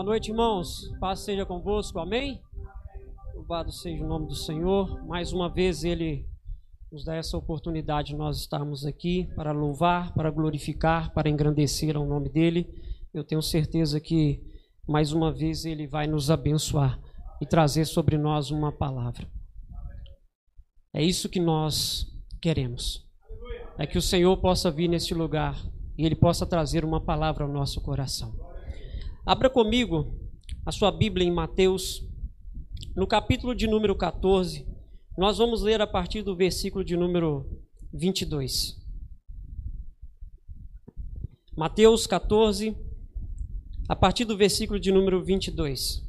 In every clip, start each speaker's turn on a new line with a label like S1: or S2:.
S1: Boa noite, irmãos. Paz seja convosco. Amém? Louvado seja o nome do Senhor. Mais uma vez ele nos dá essa oportunidade de nós estarmos aqui para louvar, para glorificar, para engrandecer ao nome dele. Eu tenho certeza que mais uma vez ele vai nos abençoar e trazer sobre nós uma palavra. É isso que nós queremos. É que o Senhor possa vir neste lugar e ele possa trazer uma palavra ao nosso coração. Abra comigo a sua Bíblia em Mateus, no capítulo de número 14. Nós vamos ler a partir do versículo de número 22. Mateus 14, a partir do versículo de número 22.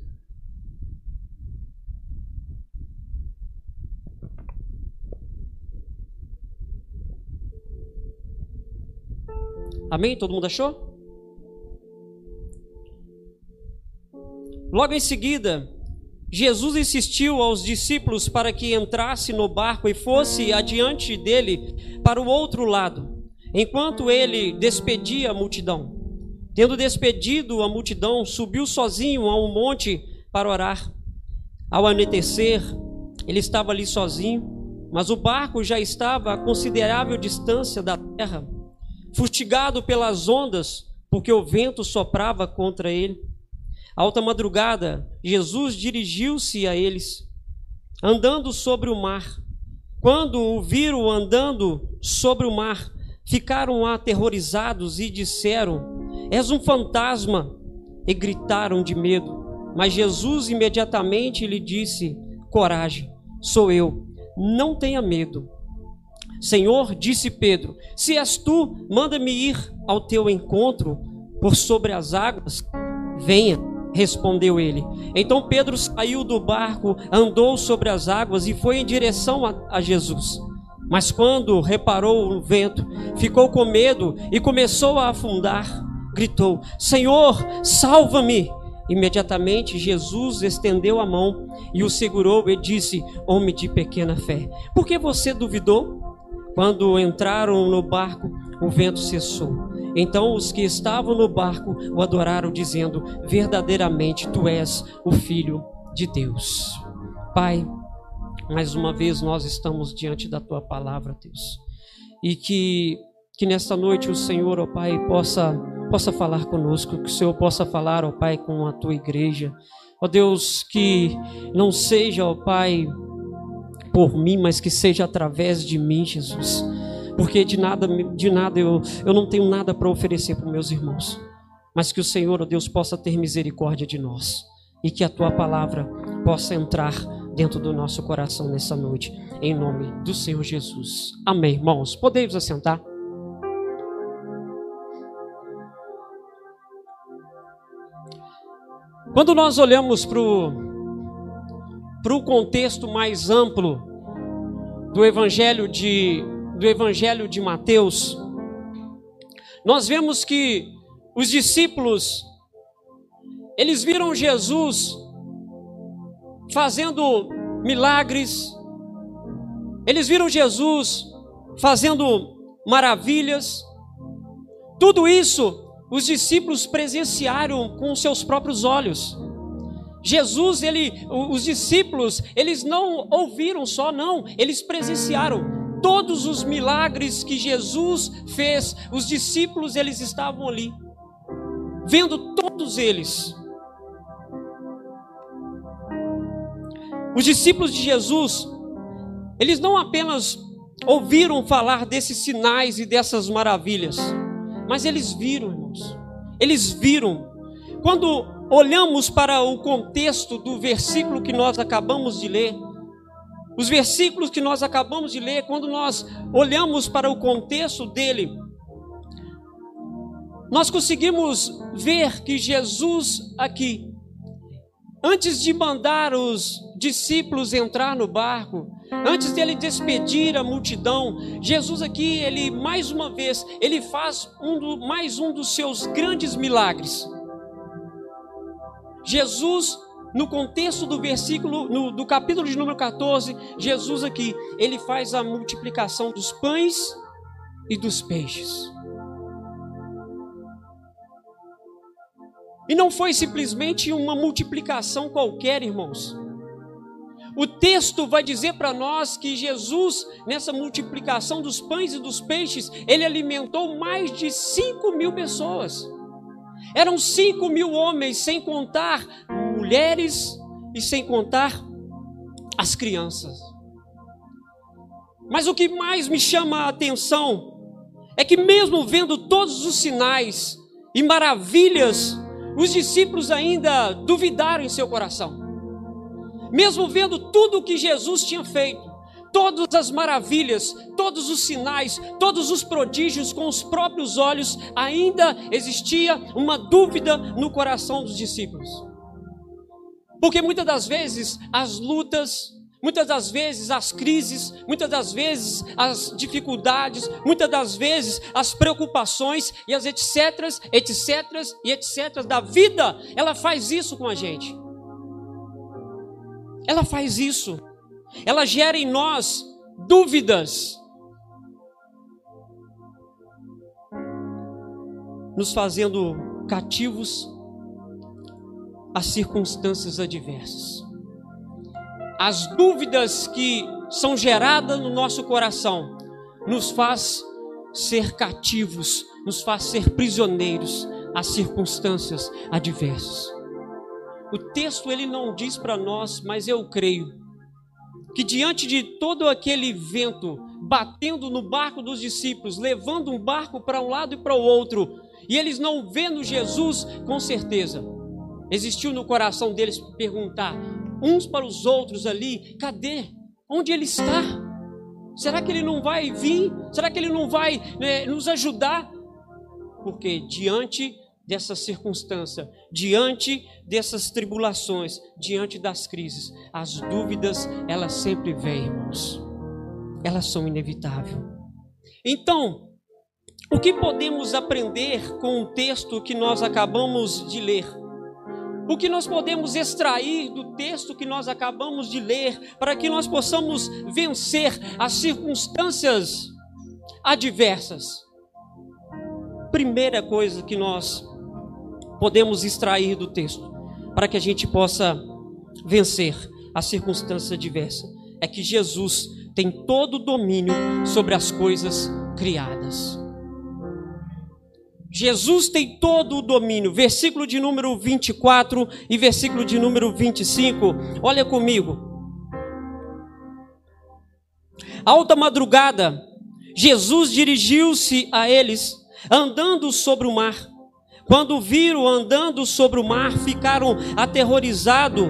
S1: Amém? Todo mundo achou? Logo em seguida, Jesus insistiu aos discípulos para que entrasse no barco e fosse adiante dele para o outro lado, enquanto ele despedia a multidão. Tendo despedido a multidão, subiu sozinho a um monte para orar. Ao anoitecer, ele estava ali sozinho, mas o barco já estava a considerável distância da terra, fustigado pelas ondas, porque o vento soprava contra ele. Alta madrugada, Jesus dirigiu-se a eles, andando sobre o mar. Quando o viram andando sobre o mar, ficaram aterrorizados e disseram: És um fantasma! E gritaram de medo. Mas Jesus imediatamente lhe disse: Coragem, sou eu, não tenha medo. Senhor, disse Pedro: Se és tu, manda-me ir ao teu encontro por sobre as águas. Venha. Respondeu ele. Então Pedro saiu do barco, andou sobre as águas e foi em direção a, a Jesus. Mas quando reparou o vento, ficou com medo e começou a afundar. Gritou: Senhor, salva-me! Imediatamente Jesus estendeu a mão e o segurou e disse: Homem de pequena fé, por que você duvidou? Quando entraram no barco, o vento cessou então os que estavam no barco o adoraram, dizendo: Verdadeiramente tu és o Filho de Deus. Pai, mais uma vez nós estamos diante da tua palavra, Deus. E que, que nesta noite o Senhor, ó Pai, possa, possa falar conosco, que o Senhor possa falar, ó Pai, com a tua igreja. Ó Deus, que não seja, ó Pai, por mim, mas que seja através de mim, Jesus porque de nada, de nada eu, eu não tenho nada para oferecer para meus irmãos. Mas que o Senhor, ó Deus, possa ter misericórdia de nós e que a tua palavra possa entrar dentro do nosso coração nessa noite, em nome do Senhor Jesus. Amém, irmãos. Podemos assentar? Quando nós olhamos para o contexto mais amplo do Evangelho de do Evangelho de Mateus, nós vemos que os discípulos eles viram Jesus fazendo milagres, eles viram Jesus fazendo maravilhas. Tudo isso os discípulos presenciaram com seus próprios olhos. Jesus, ele, os discípulos, eles não ouviram só, não, eles presenciaram todos os milagres que Jesus fez, os discípulos eles estavam ali, vendo todos eles. Os discípulos de Jesus, eles não apenas ouviram falar desses sinais e dessas maravilhas, mas eles viram, irmãos. Eles viram. Quando olhamos para o contexto do versículo que nós acabamos de ler, os versículos que nós acabamos de ler, quando nós olhamos para o contexto dele, nós conseguimos ver que Jesus aqui, antes de mandar os discípulos entrar no barco, antes dele despedir a multidão, Jesus aqui, ele mais uma vez, ele faz um do, mais um dos seus grandes milagres. Jesus no contexto do versículo, no, do capítulo de número 14, Jesus aqui, ele faz a multiplicação dos pães e dos peixes. E não foi simplesmente uma multiplicação qualquer, irmãos. O texto vai dizer para nós que Jesus, nessa multiplicação dos pães e dos peixes, ele alimentou mais de 5 mil pessoas. Eram 5 mil homens, sem contar mulheres e sem contar as crianças. Mas o que mais me chama a atenção é que, mesmo vendo todos os sinais e maravilhas, os discípulos ainda duvidaram em seu coração mesmo vendo tudo o que Jesus tinha feito, todas as maravilhas, todos os sinais, todos os prodígios com os próprios olhos, ainda existia uma dúvida no coração dos discípulos. Porque muitas das vezes as lutas, muitas das vezes as crises, muitas das vezes as dificuldades, muitas das vezes as preocupações e as etc, etc e etc da vida, ela faz isso com a gente. Ela faz isso. Ela gera em nós dúvidas. Nos fazendo cativos às circunstâncias adversas. As dúvidas que são geradas no nosso coração nos faz ser cativos, nos faz ser prisioneiros às circunstâncias adversas. O texto ele não diz para nós, mas eu creio que diante de todo aquele vento batendo no barco dos discípulos, levando um barco para um lado e para o outro, e eles não vendo Jesus, com certeza, existiu no coração deles perguntar uns para os outros ali: cadê? Onde ele está? Será que ele não vai vir? Será que ele não vai né, nos ajudar? Porque diante dessa circunstância, diante dessas tribulações, diante das crises, as dúvidas, elas sempre vêm, irmãos. Elas são inevitáveis. Então, o que podemos aprender com o texto que nós acabamos de ler? O que nós podemos extrair do texto que nós acabamos de ler para que nós possamos vencer as circunstâncias adversas? Primeira coisa que nós podemos extrair do texto para que a gente possa vencer as circunstâncias adversas é que Jesus tem todo o domínio sobre as coisas criadas. Jesus tem todo o domínio. Versículo de número 24 e versículo de número 25. Olha comigo. Alta madrugada, Jesus dirigiu-se a eles, andando sobre o mar. Quando viram andando sobre o mar, ficaram aterrorizados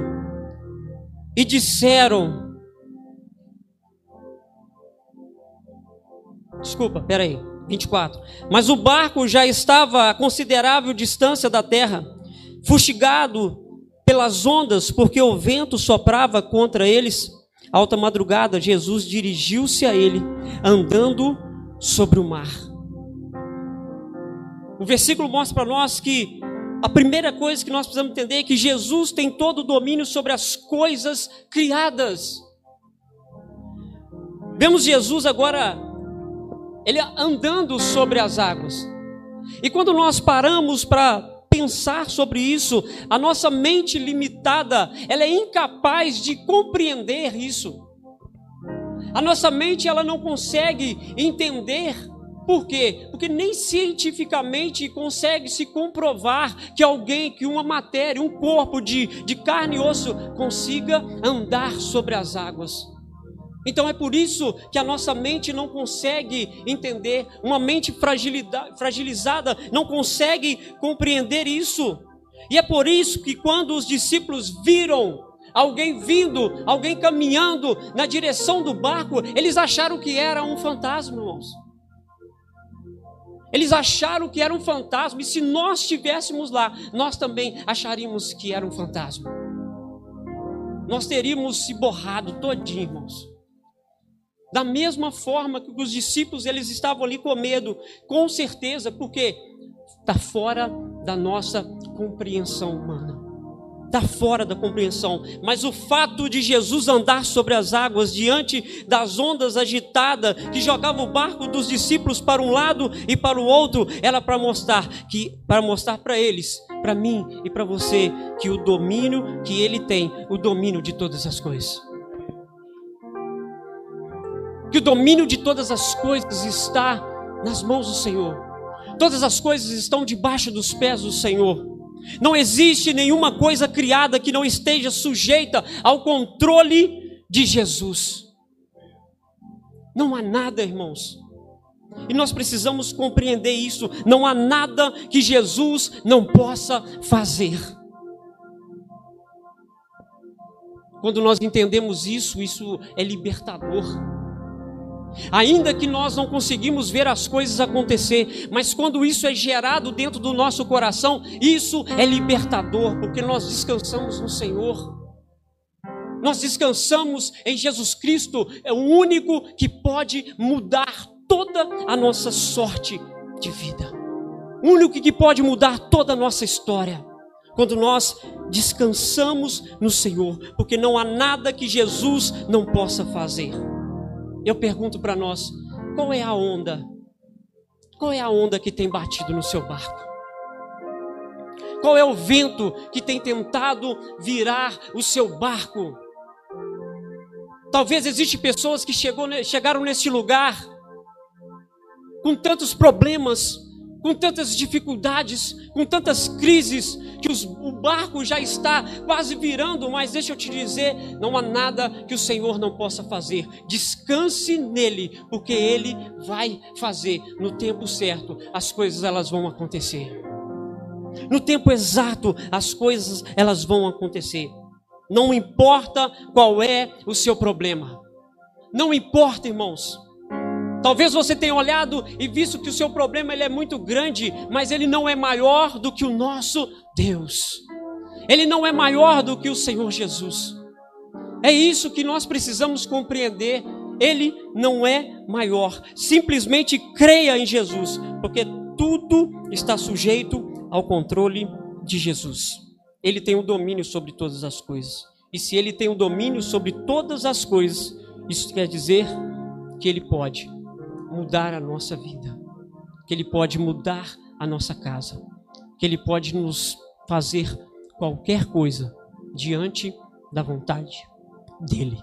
S1: e disseram: Desculpa, peraí, 24. Mas o barco já estava a considerável distância da terra, fustigado pelas ondas, porque o vento soprava contra eles. Alta madrugada, Jesus dirigiu-se a ele, andando sobre o mar. O versículo mostra para nós que a primeira coisa que nós precisamos entender é que Jesus tem todo o domínio sobre as coisas criadas. Vemos Jesus agora, ele andando sobre as águas. E quando nós paramos para pensar sobre isso, a nossa mente limitada, ela é incapaz de compreender isso. A nossa mente ela não consegue entender por quê? Porque nem cientificamente consegue se comprovar que alguém, que uma matéria, um corpo de, de carne e osso consiga andar sobre as águas. Então é por isso que a nossa mente não consegue entender, uma mente fragilizada não consegue compreender isso. E é por isso que quando os discípulos viram alguém vindo, alguém caminhando na direção do barco, eles acharam que era um fantasma, irmãos. Eles acharam que era um fantasma, e se nós estivéssemos lá, nós também acharíamos que era um fantasma. Nós teríamos se borrado todinho, irmãos. Da mesma forma que os discípulos eles estavam ali com medo, com certeza, porque está fora da nossa compreensão humana. está fora da compreensão. Mas o fato de Jesus andar sobre as águas diante das ondas agitadas que jogavam o barco dos discípulos para um lado e para o outro, era para mostrar que para mostrar para eles, para mim e para você que o domínio que ele tem, o domínio de todas as coisas. Que o domínio de todas as coisas está nas mãos do Senhor. Todas as coisas estão debaixo dos pés do Senhor. Não existe nenhuma coisa criada que não esteja sujeita ao controle de Jesus. Não há nada, irmãos. E nós precisamos compreender isso. Não há nada que Jesus não possa fazer. Quando nós entendemos isso, isso é libertador. Ainda que nós não conseguimos ver as coisas acontecer, mas quando isso é gerado dentro do nosso coração, isso é libertador, porque nós descansamos no Senhor. Nós descansamos em Jesus Cristo, é o único que pode mudar toda a nossa sorte de vida. O único que pode mudar toda a nossa história. Quando nós descansamos no Senhor, porque não há nada que Jesus não possa fazer. Eu pergunto para nós: qual é a onda? Qual é a onda que tem batido no seu barco? Qual é o vento que tem tentado virar o seu barco? Talvez existem pessoas que chegou, chegaram neste lugar com tantos problemas, com tantas dificuldades, com tantas crises, que os, o barco já está quase virando, mas deixa eu te dizer: não há nada que o Senhor não possa fazer. Descanse nele, porque ele vai fazer no tempo certo, as coisas elas vão acontecer. No tempo exato, as coisas elas vão acontecer. Não importa qual é o seu problema. Não importa, irmãos. Talvez você tenha olhado e visto que o seu problema ele é muito grande, mas ele não é maior do que o nosso Deus. Ele não é maior do que o Senhor Jesus. É isso que nós precisamos compreender. Ele não é maior. Simplesmente creia em Jesus, porque tudo está sujeito ao controle de Jesus. Ele tem o domínio sobre todas as coisas. E se ele tem o domínio sobre todas as coisas, isso quer dizer que ele pode mudar a nossa vida, que Ele pode mudar a nossa casa, que Ele pode nos fazer qualquer coisa diante da vontade dEle.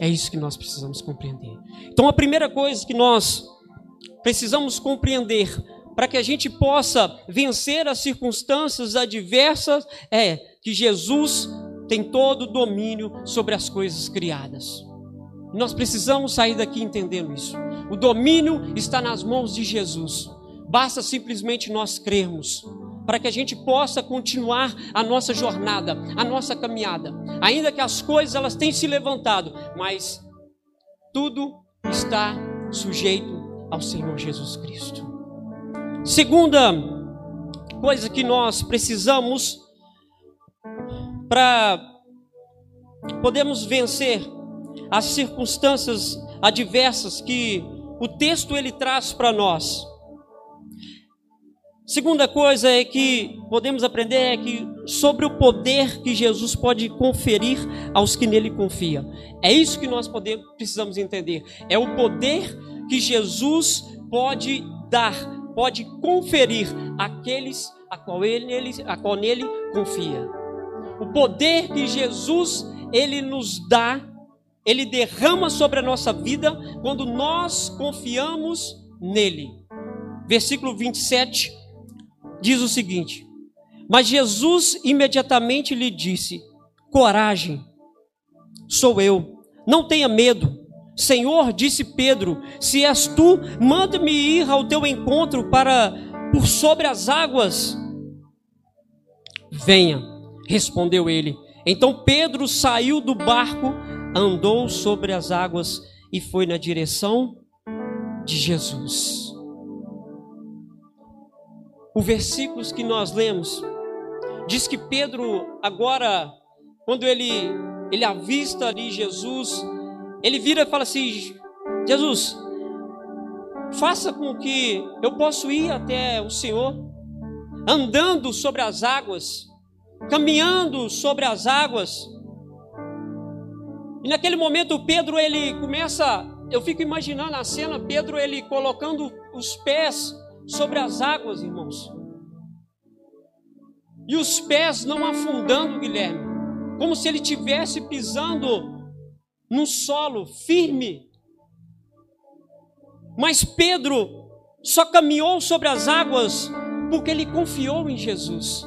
S1: É isso que nós precisamos compreender. Então, a primeira coisa que nós precisamos compreender para que a gente possa vencer as circunstâncias adversas é que Jesus tem todo o domínio sobre as coisas criadas. Nós precisamos sair daqui entendendo isso. O domínio está nas mãos de Jesus. Basta simplesmente nós crermos para que a gente possa continuar a nossa jornada, a nossa caminhada. Ainda que as coisas elas tenham se levantado, mas tudo está sujeito ao Senhor Jesus Cristo. Segunda coisa que nós precisamos para podermos vencer as circunstâncias adversas que o texto ele traz para nós. Segunda coisa é que podemos aprender é que sobre o poder que Jesus pode conferir aos que nele confiam. É isso que nós podemos, precisamos entender. É o poder que Jesus pode dar, pode conferir àqueles a qual ele, a qual nele confia. O poder que Jesus ele nos dá ele derrama sobre a nossa vida quando nós confiamos nele. Versículo 27 diz o seguinte: Mas Jesus imediatamente lhe disse: Coragem, sou eu, não tenha medo. Senhor, disse Pedro, se és tu, manda-me ir ao teu encontro para por sobre as águas. Venha, respondeu ele. Então Pedro saiu do barco andou sobre as águas e foi na direção de Jesus. O versículo que nós lemos diz que Pedro agora, quando ele ele avista ali Jesus, ele vira e fala assim: Jesus, faça com que eu possa ir até o Senhor, andando sobre as águas. caminhando sobre as águas. E naquele momento Pedro ele começa, eu fico imaginando a cena, Pedro ele colocando os pés sobre as águas, irmãos. E os pés não afundando, Guilherme, como se ele tivesse pisando num solo firme. Mas Pedro só caminhou sobre as águas porque ele confiou em Jesus.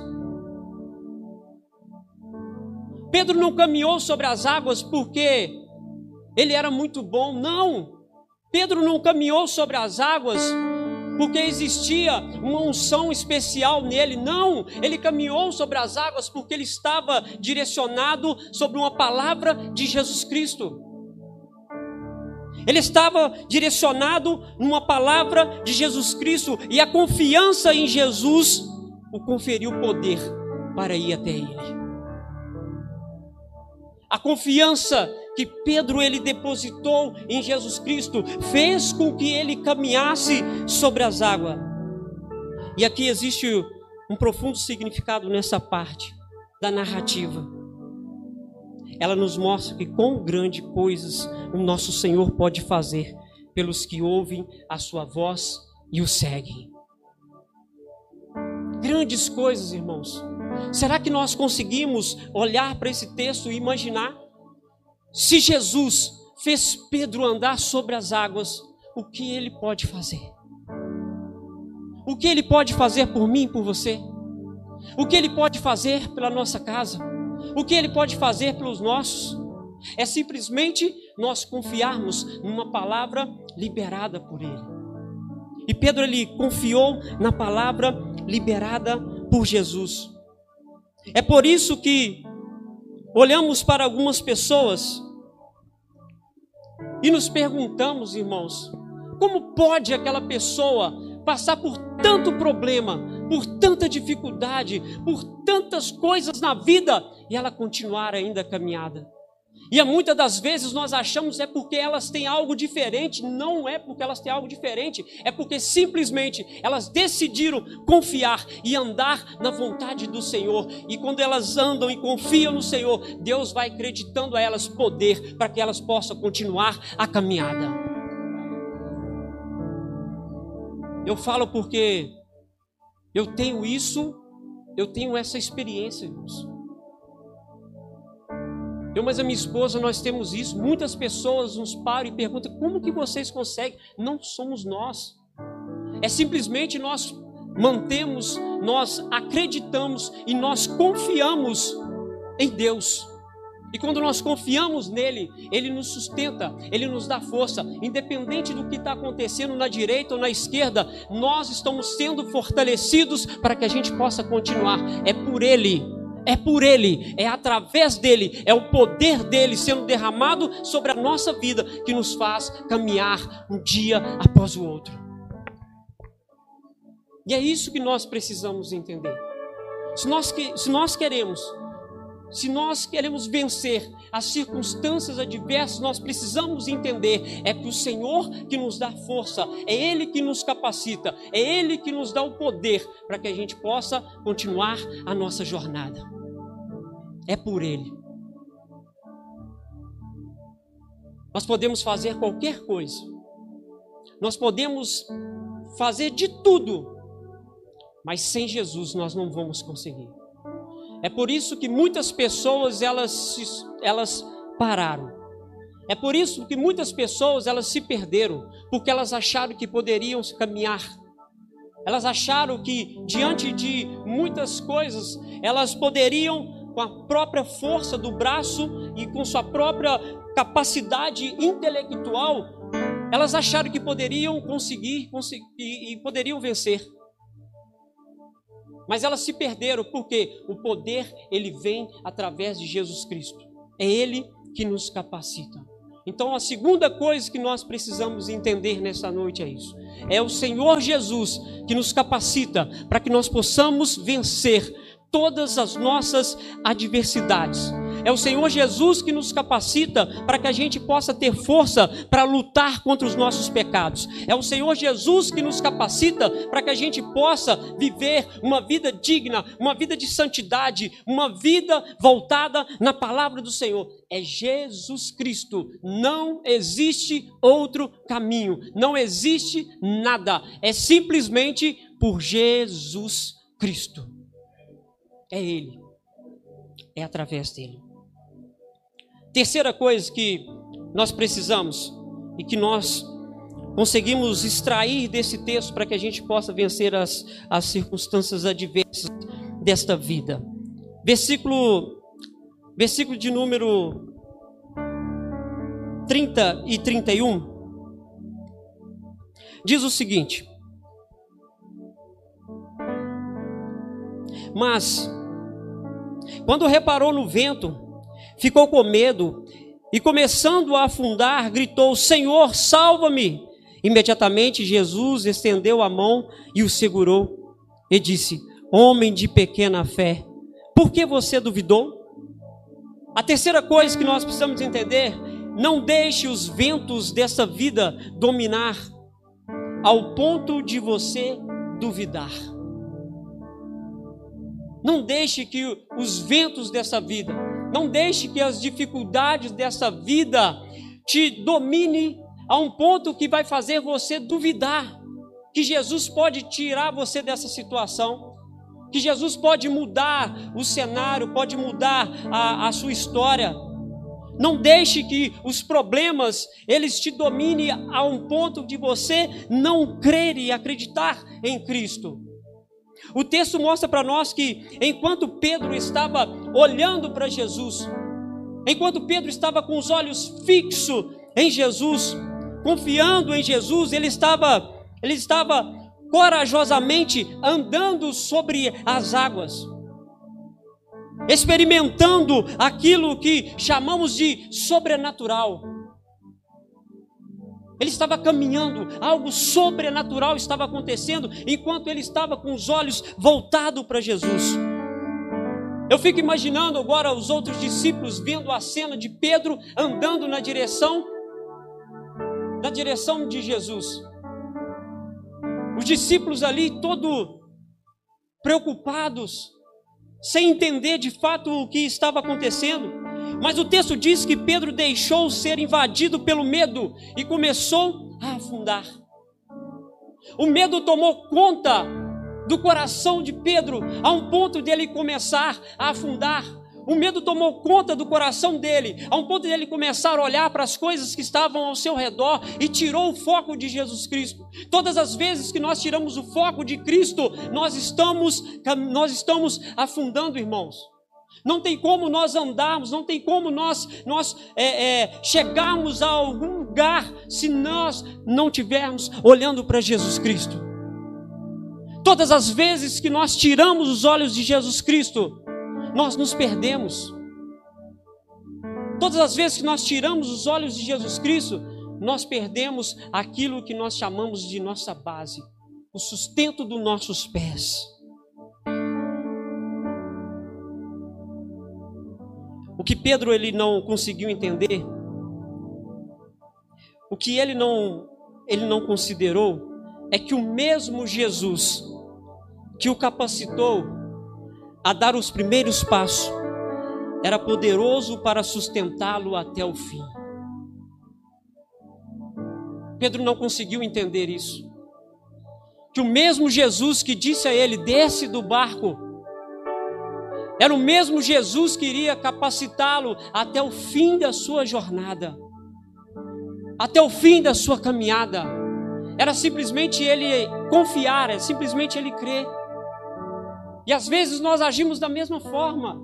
S1: Pedro não caminhou sobre as águas porque ele era muito bom, não. Pedro não caminhou sobre as águas porque existia uma unção especial nele. Não, ele caminhou sobre as águas porque ele estava direcionado sobre uma palavra de Jesus Cristo. Ele estava direcionado numa palavra de Jesus Cristo e a confiança em Jesus o conferiu poder para ir até ele. A confiança que Pedro ele depositou em Jesus Cristo fez com que ele caminhasse sobre as águas. E aqui existe um profundo significado nessa parte da narrativa. Ela nos mostra que quão grandes coisas o nosso Senhor pode fazer pelos que ouvem a sua voz e o seguem. Grandes coisas, irmãos. Será que nós conseguimos olhar para esse texto e imaginar se Jesus fez Pedro andar sobre as águas, o que ele pode fazer? O que ele pode fazer por mim por você? O que ele pode fazer pela nossa casa? O que ele pode fazer pelos nossos? É simplesmente nós confiarmos numa palavra liberada por ele. E Pedro ele confiou na palavra liberada por Jesus. É por isso que olhamos para algumas pessoas e nos perguntamos, irmãos, como pode aquela pessoa passar por tanto problema, por tanta dificuldade, por tantas coisas na vida e ela continuar ainda caminhada? E muitas das vezes nós achamos é porque elas têm algo diferente, não é porque elas têm algo diferente, é porque simplesmente elas decidiram confiar e andar na vontade do Senhor. E quando elas andam e confiam no Senhor, Deus vai acreditando a elas poder para que elas possam continuar a caminhada. Eu falo porque eu tenho isso, eu tenho essa experiência, irmãos. Eu, mas a minha esposa, nós temos isso. Muitas pessoas nos param e perguntam: como que vocês conseguem? Não somos nós. É simplesmente nós mantemos, nós acreditamos e nós confiamos em Deus. E quando nós confiamos nele, ele nos sustenta, ele nos dá força, independente do que está acontecendo na direita ou na esquerda, nós estamos sendo fortalecidos para que a gente possa continuar. É por ele é por Ele, é através dele, é o poder dele sendo derramado sobre a nossa vida que nos faz caminhar um dia após o outro. E é isso que nós precisamos entender. Se nós, se nós queremos, se nós queremos vencer as circunstâncias adversas, nós precisamos entender é que o Senhor que nos dá força, é Ele que nos capacita, é Ele que nos dá o poder para que a gente possa continuar a nossa jornada é por Ele. Nós podemos fazer qualquer coisa, nós podemos fazer de tudo, mas sem Jesus nós não vamos conseguir. É por isso que muitas pessoas elas, elas pararam. É por isso que muitas pessoas elas se perderam, porque elas acharam que poderiam caminhar. Elas acharam que diante de muitas coisas elas poderiam com a própria força do braço e com sua própria capacidade intelectual, elas acharam que poderiam conseguir, conseguir e poderiam vencer. Mas elas se perderam porque o poder ele vem através de Jesus Cristo. É ele que nos capacita. Então a segunda coisa que nós precisamos entender nessa noite é isso. É o Senhor Jesus que nos capacita para que nós possamos vencer todas as nossas adversidades. É o Senhor Jesus que nos capacita para que a gente possa ter força para lutar contra os nossos pecados. É o Senhor Jesus que nos capacita para que a gente possa viver uma vida digna, uma vida de santidade, uma vida voltada na palavra do Senhor. É Jesus Cristo. Não existe outro caminho. Não existe nada. É simplesmente por Jesus Cristo. É Ele. É através dele. Terceira coisa que nós precisamos e que nós conseguimos extrair desse texto para que a gente possa vencer as, as circunstâncias adversas desta vida. Versículo, versículo de número 30 e 31 diz o seguinte: Mas, quando reparou no vento, ficou com medo e, começando a afundar, gritou: Senhor, salva-me! Imediatamente Jesus estendeu a mão e o segurou e disse: Homem de pequena fé, por que você duvidou? A terceira coisa que nós precisamos entender: não deixe os ventos dessa vida dominar ao ponto de você duvidar. Não deixe que os ventos dessa vida, não deixe que as dificuldades dessa vida te domine a um ponto que vai fazer você duvidar que Jesus pode tirar você dessa situação, que Jesus pode mudar o cenário, pode mudar a, a sua história. Não deixe que os problemas eles te dominem a um ponto de você não crer e acreditar em Cristo. O texto mostra para nós que enquanto Pedro estava olhando para Jesus, enquanto Pedro estava com os olhos fixos em Jesus, confiando em Jesus, ele estava ele estava corajosamente andando sobre as águas, experimentando aquilo que chamamos de sobrenatural. Ele estava caminhando, algo sobrenatural estava acontecendo enquanto ele estava com os olhos voltados para Jesus. Eu fico imaginando agora os outros discípulos vendo a cena de Pedro andando na direção na direção de Jesus. Os discípulos ali todo preocupados, sem entender de fato o que estava acontecendo. Mas o texto diz que Pedro deixou ser invadido pelo medo e começou a afundar. O medo tomou conta do coração de Pedro, a um ponto dele começar a afundar. O medo tomou conta do coração dele, a um ponto dele começar a olhar para as coisas que estavam ao seu redor e tirou o foco de Jesus Cristo. Todas as vezes que nós tiramos o foco de Cristo, nós estamos, nós estamos afundando, irmãos. Não tem como nós andarmos, não tem como nós, nós é, é, chegarmos a algum lugar se nós não tivermos olhando para Jesus Cristo. Todas as vezes que nós tiramos os olhos de Jesus Cristo, nós nos perdemos. Todas as vezes que nós tiramos os olhos de Jesus Cristo, nós perdemos aquilo que nós chamamos de nossa base, o sustento dos nossos pés. Que Pedro ele não conseguiu entender, o que ele não ele não considerou é que o mesmo Jesus que o capacitou a dar os primeiros passos, era poderoso para sustentá-lo até o fim. Pedro não conseguiu entender isso. Que o mesmo Jesus que disse a ele: desce do barco, era o mesmo Jesus que iria capacitá-lo até o fim da sua jornada, até o fim da sua caminhada. Era simplesmente ele confiar, era simplesmente ele crer. E às vezes nós agimos da mesma forma.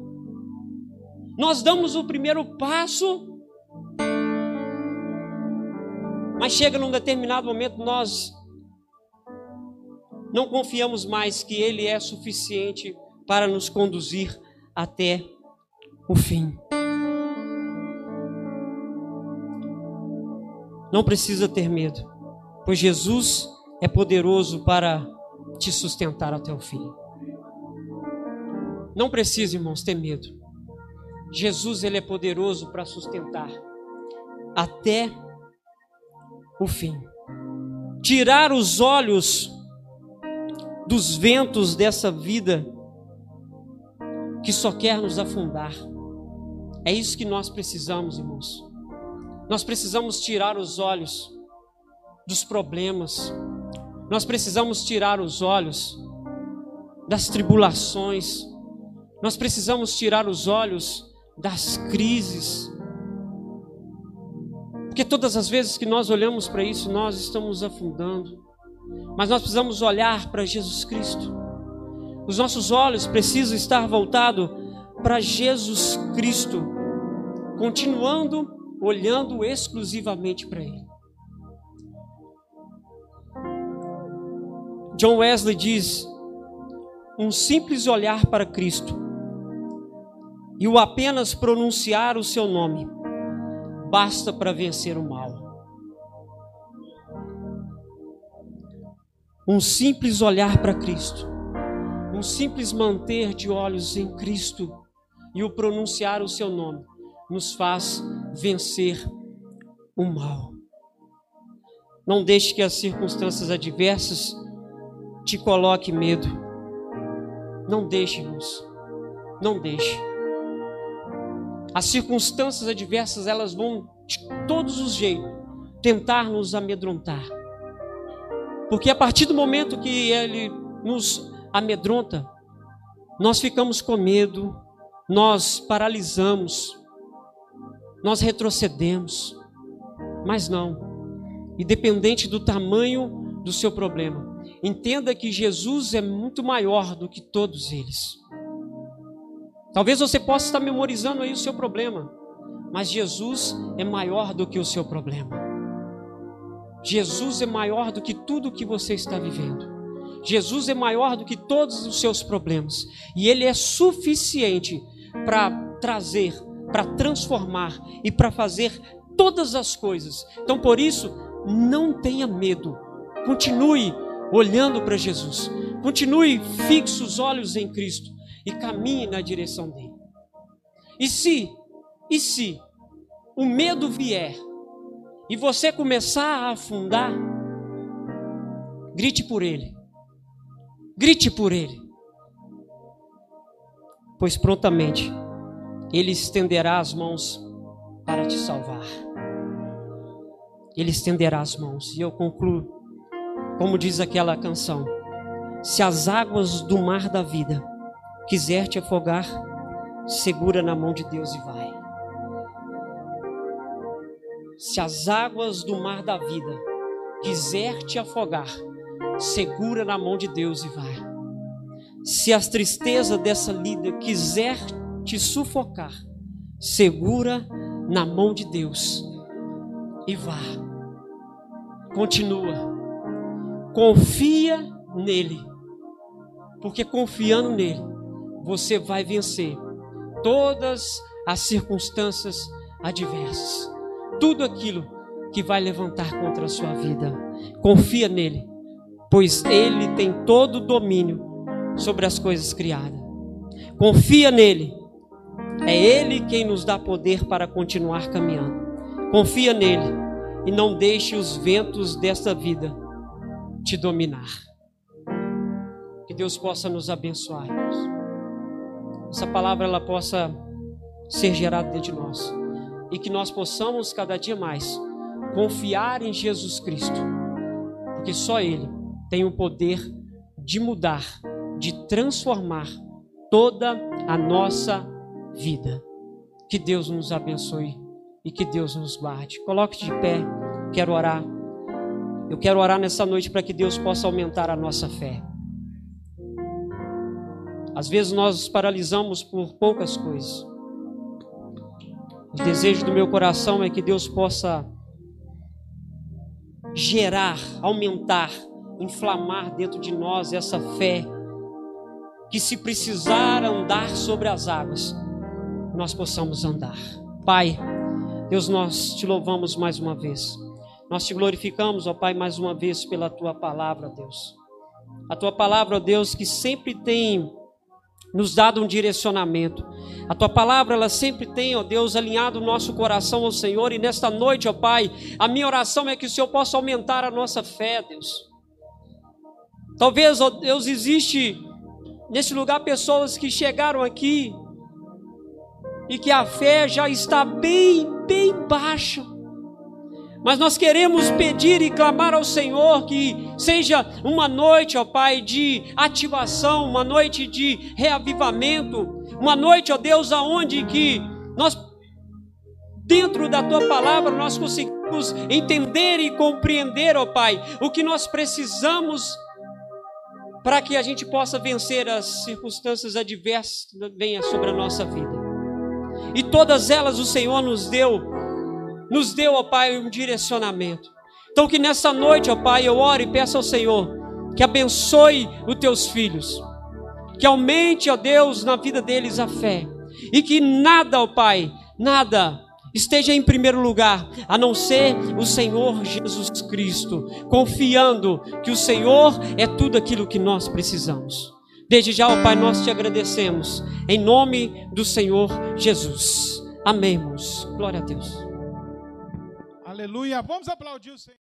S1: Nós damos o primeiro passo, mas chega num determinado momento nós não confiamos mais que Ele é suficiente para nos conduzir até o fim. Não precisa ter medo, pois Jesus é poderoso para te sustentar até o fim. Não precisa, irmãos, ter medo. Jesus ele é poderoso para sustentar até o fim. Tirar os olhos dos ventos dessa vida que só quer nos afundar. É isso que nós precisamos, irmãos. Nós precisamos tirar os olhos dos problemas. Nós precisamos tirar os olhos das tribulações. Nós precisamos tirar os olhos das crises. Porque todas as vezes que nós olhamos para isso, nós estamos afundando. Mas nós precisamos olhar para Jesus Cristo. Os nossos olhos precisam estar voltados para Jesus Cristo, continuando olhando exclusivamente para Ele. John Wesley diz: um simples olhar para Cristo e o apenas pronunciar o seu nome basta para vencer o mal. Um simples olhar para Cristo, um simples manter de olhos em Cristo e o pronunciar o seu nome nos faz vencer o mal. Não deixe que as circunstâncias adversas te coloque medo. Não deixe, irmãos. Não deixe. As circunstâncias adversas, elas vão de todos os jeitos tentar nos amedrontar. Porque a partir do momento que ele nos amedronta, nós ficamos com medo, nós paralisamos, nós retrocedemos. Mas não. Independente do tamanho do seu problema, entenda que Jesus é muito maior do que todos eles. Talvez você possa estar memorizando aí o seu problema, mas Jesus é maior do que o seu problema. Jesus é maior do que tudo que você está vivendo. Jesus é maior do que todos os seus problemas. E Ele é suficiente para trazer, para transformar e para fazer todas as coisas. Então, por isso, não tenha medo. Continue olhando para Jesus. Continue fixo os olhos em Cristo e caminhe na direção dele. E se, e se o medo vier, e você começar a afundar, grite por Ele. Grite por Ele. Pois prontamente Ele estenderá as mãos para te salvar. Ele estenderá as mãos. E eu concluo, como diz aquela canção: Se as águas do mar da vida quiser te afogar, segura na mão de Deus e vai se as águas do mar da vida quiser te afogar, segura na mão de Deus e vai. Se as tristezas dessa lida quiser te sufocar, segura na mão de Deus e vá. Continua. Confia nele. Porque confiando nele, você vai vencer todas as circunstâncias adversas tudo aquilo que vai levantar contra a sua vida. Confia nele, pois ele tem todo o domínio sobre as coisas criadas. Confia nele. É ele quem nos dá poder para continuar caminhando. Confia nele e não deixe os ventos desta vida te dominar. Que Deus possa nos abençoar. Essa palavra ela possa ser gerada dentro de nós e que nós possamos cada dia mais confiar em Jesus Cristo, porque só Ele tem o poder de mudar, de transformar toda a nossa vida. Que Deus nos abençoe e que Deus nos guarde. Coloque de pé, quero orar. Eu quero orar nessa noite para que Deus possa aumentar a nossa fé. Às vezes nós nos paralisamos por poucas coisas. O desejo do meu coração é que Deus possa gerar, aumentar, inflamar dentro de nós essa fé, que se precisar andar sobre as águas, nós possamos andar. Pai, Deus, nós te louvamos mais uma vez. Nós te glorificamos, ó Pai, mais uma vez pela tua palavra, Deus. A tua palavra, ó Deus, que sempre tem nos dado um direcionamento. A tua palavra, ela sempre tem, ó Deus, alinhado o nosso coração ao Senhor. E nesta noite, ó Pai, a minha oração é que o Senhor possa aumentar a nossa fé, Deus. Talvez, ó Deus, existe nesse lugar pessoas que chegaram aqui e que a fé já está bem, bem baixa. Mas nós queremos pedir e clamar ao Senhor que seja uma noite, ó Pai, de ativação, uma noite de reavivamento, uma noite, ó Deus, aonde que nós dentro da tua palavra nós conseguimos entender e compreender, ó Pai, o que nós precisamos para que a gente possa vencer as circunstâncias adversas que venham sobre a nossa vida. E todas elas o Senhor nos deu nos deu, ó Pai, um direcionamento. Então, que nessa noite, ó Pai, eu oro e peço ao Senhor que abençoe os teus filhos, que aumente, ó Deus, na vida deles a fé, e que nada, ó Pai, nada esteja em primeiro lugar, a não ser o Senhor Jesus Cristo, confiando que o Senhor é tudo aquilo que nós precisamos. Desde já, ó Pai, nós te agradecemos, em nome do Senhor Jesus. Amém. Glória a Deus.
S2: Aleluia. Vamos aplaudir o Senhor.